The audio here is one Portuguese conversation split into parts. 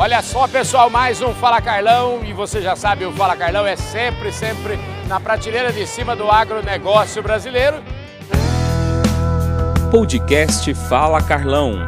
Olha só, pessoal, mais um Fala Carlão e você já sabe, o Fala Carlão é sempre, sempre na prateleira de cima do agronegócio brasileiro. Podcast Fala Carlão.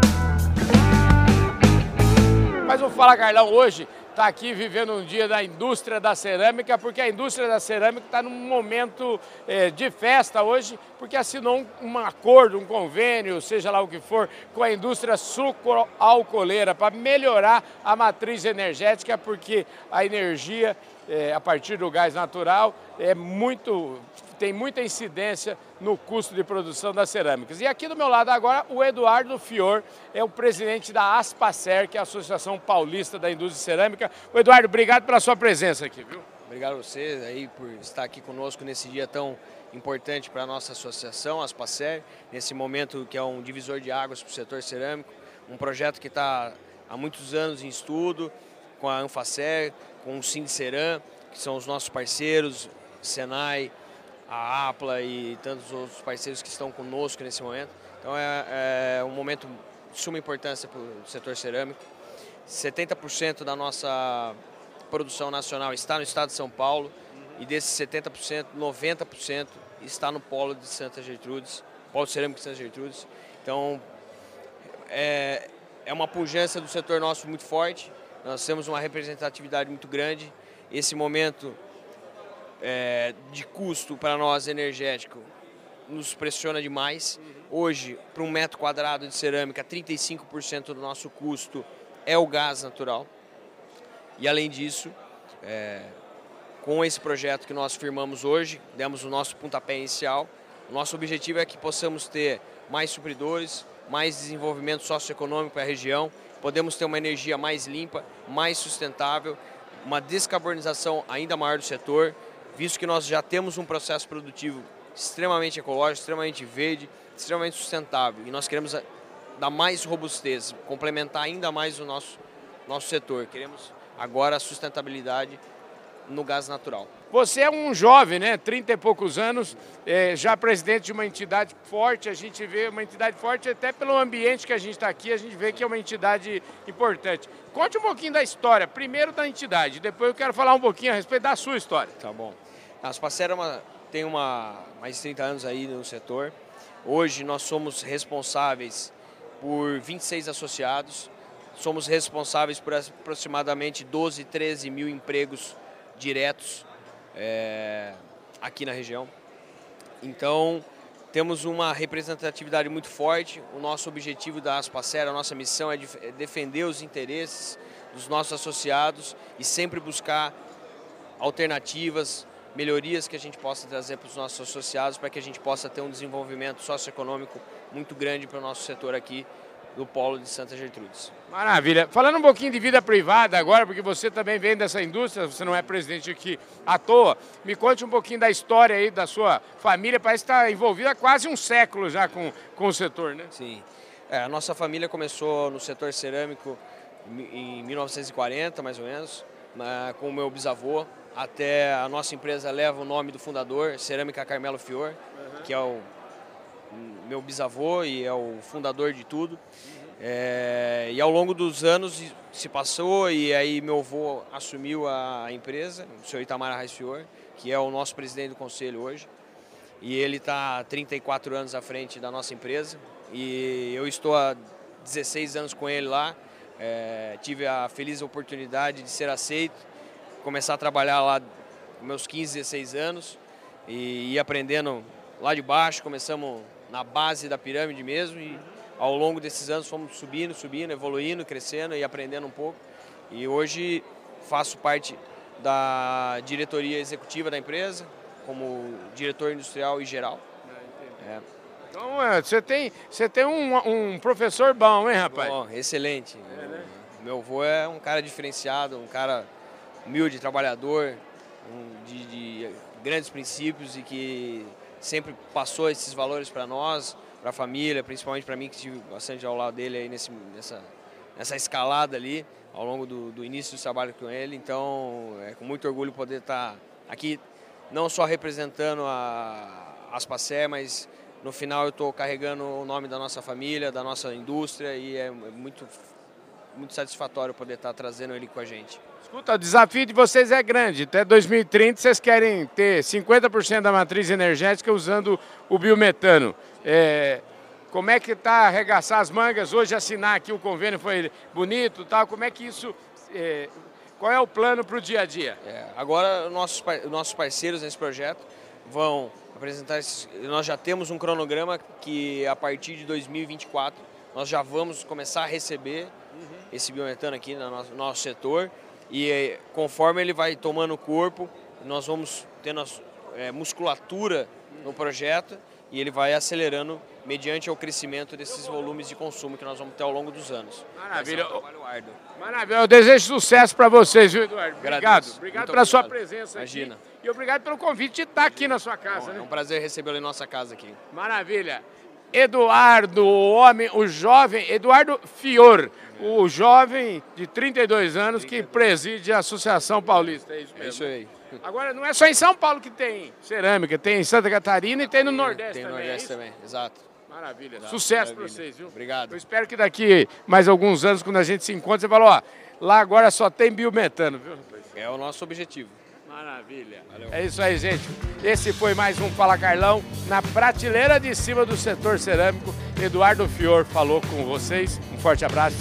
Mas o Fala Carlão hoje está aqui vivendo um dia da indústria da cerâmica, porque a indústria da cerâmica está num momento é, de festa hoje, porque assinou um, um, acordo, um convênio, seja lá o que for, com a indústria sucroalcooleira para melhorar a matriz energética, porque a energia é, a partir do gás natural é muito tem muita incidência no custo de produção das cerâmicas. E aqui do meu lado agora, o Eduardo Fior, é o presidente da Aspacer, que é a Associação Paulista da Indústria Cerâmica. O Eduardo, obrigado pela sua presença aqui, viu? Obrigado a você aí por estar aqui conosco nesse dia tão importante para a nossa associação, Aspacer, nesse momento que é um divisor de águas para o setor cerâmico, um projeto que está há muitos anos em estudo, com a Anfacer, com o Sinceram, que são os nossos parceiros, Senai, a APLA e tantos outros parceiros que estão conosco nesse momento. Então é, é um momento de suma importância para o setor cerâmico. 70% da nossa produção nacional está no estado de São Paulo e desses 70%, 90% está no polo de Santa Gertrudes, polo cerâmico de Santa Gertrudes. Então é, é uma pujança do setor nosso muito forte, nós temos uma representatividade muito grande. Esse momento é, de custo para nós energético nos pressiona demais. Hoje, para um metro quadrado de cerâmica, 35% do nosso custo é o gás natural. E além disso, é, com esse projeto que nós firmamos hoje, demos o nosso pontapé inicial. O nosso objetivo é que possamos ter mais supridores, mais desenvolvimento socioeconômico para a região, podemos ter uma energia mais limpa, mais sustentável, uma descarbonização ainda maior do setor, visto que nós já temos um processo produtivo extremamente ecológico, extremamente verde, extremamente sustentável. E nós queremos eh, dar mais robustez, complementar ainda mais o nosso, nosso setor. Queremos agora a sustentabilidade no gás natural. Você é um jovem, né? 30 e poucos anos, é, já presidente de uma entidade forte. A gente vê uma entidade forte até pelo ambiente que a gente está aqui, a gente vê que é uma entidade importante. Conte um pouquinho da história, primeiro da entidade, depois eu quero falar um pouquinho a respeito da sua história. Tá bom. A Spacera é tem uma, mais de 30 anos aí no setor. Hoje nós somos responsáveis por 26 associados, somos responsáveis por aproximadamente 12, 13 mil empregos diretos é, aqui na região. Então, temos uma representatividade muito forte. O nosso objetivo da Aspacera, a nossa missão é, de, é defender os interesses dos nossos associados e sempre buscar alternativas, melhorias que a gente possa trazer para os nossos associados para que a gente possa ter um desenvolvimento socioeconômico muito grande para o nosso setor aqui do Polo de Santa Gertrudes. Maravilha. Falando um pouquinho de vida privada agora, porque você também vem dessa indústria, você não é presidente aqui à toa, me conte um pouquinho da história aí da sua família, parece que está envolvida há quase um século já com, com o setor, né? Sim. É, a nossa família começou no setor cerâmico em 1940, mais ou menos, com o meu bisavô. Até a nossa empresa leva o nome do fundador, Cerâmica Carmelo Fior, uhum. que é o meu bisavô e é o fundador de tudo. É, e ao longo dos anos se passou e aí meu avô assumiu a empresa, o senhor Itamar Reis Fior, que é o nosso presidente do conselho hoje. E ele está 34 anos à frente da nossa empresa e eu estou há 16 anos com ele lá. É, tive a feliz oportunidade de ser aceito, começar a trabalhar lá com meus 15, 16 anos e ir aprendendo lá de baixo. Começamos na base da pirâmide mesmo e ao longo desses anos fomos subindo, subindo, evoluindo, crescendo e aprendendo um pouco. E hoje faço parte da diretoria executiva da empresa, como diretor industrial e geral. É. Então, é, você tem, você tem um, um professor bom, hein, rapaz? Bom, excelente. É, né? Meu avô é um cara diferenciado, um cara humilde, trabalhador, um, de, de grandes princípios e que sempre passou esses valores para nós, para a família, principalmente para mim que estive bastante ao lado dele aí nesse, nessa, nessa escalada ali, ao longo do, do início do trabalho com ele. Então, é com muito orgulho poder estar tá aqui, não só representando a Aspacé, mas no final eu estou carregando o nome da nossa família, da nossa indústria e é muito muito satisfatório poder estar trazendo ele com a gente. Escuta, o desafio de vocês é grande. Até 2030 vocês querem ter 50% da matriz energética usando o biometano. É, como é que está arregaçar as mangas? Hoje assinar aqui o convênio foi bonito tal. Como é que isso. É, qual é o plano para o dia a dia? É, agora nossos, nossos parceiros nesse projeto vão apresentar. Esses, nós já temos um cronograma que a partir de 2024 nós já vamos começar a receber uhum. esse biometano aqui no nosso, no nosso setor e eh, conforme ele vai tomando corpo, nós vamos tendo é, musculatura no projeto e ele vai acelerando mediante o crescimento desses volumes de consumo que nós vamos ter ao longo dos anos. Maravilha. Um Maravilha. Eu desejo sucesso para vocês, viu, Eduardo? Obrigado. Obrigado pela sua presença Imagina. Aqui. E obrigado pelo convite de estar aqui na sua casa. Bom, né? É um prazer recebê-lo em nossa casa aqui. Maravilha. Eduardo, o homem, o jovem, Eduardo Fior, o jovem de 32 anos 32. que preside a Associação Paulista. É isso mesmo. É isso aí. Agora, não é só em São Paulo que tem cerâmica, tem em Santa Catarina e tem no Nordeste tem também. Tem no Nordeste é também, exato. Maravilha. Exato. Sucesso para vocês, viu? Obrigado. Eu espero que daqui mais alguns anos, quando a gente se encontre, você fala, ó, lá agora só tem biometano, viu? É o nosso objetivo. Maravilha. Valeu. É isso aí, gente. Esse foi mais um Fala Carlão. Na prateleira de cima do setor cerâmico, Eduardo Fior falou com vocês. Um forte abraço.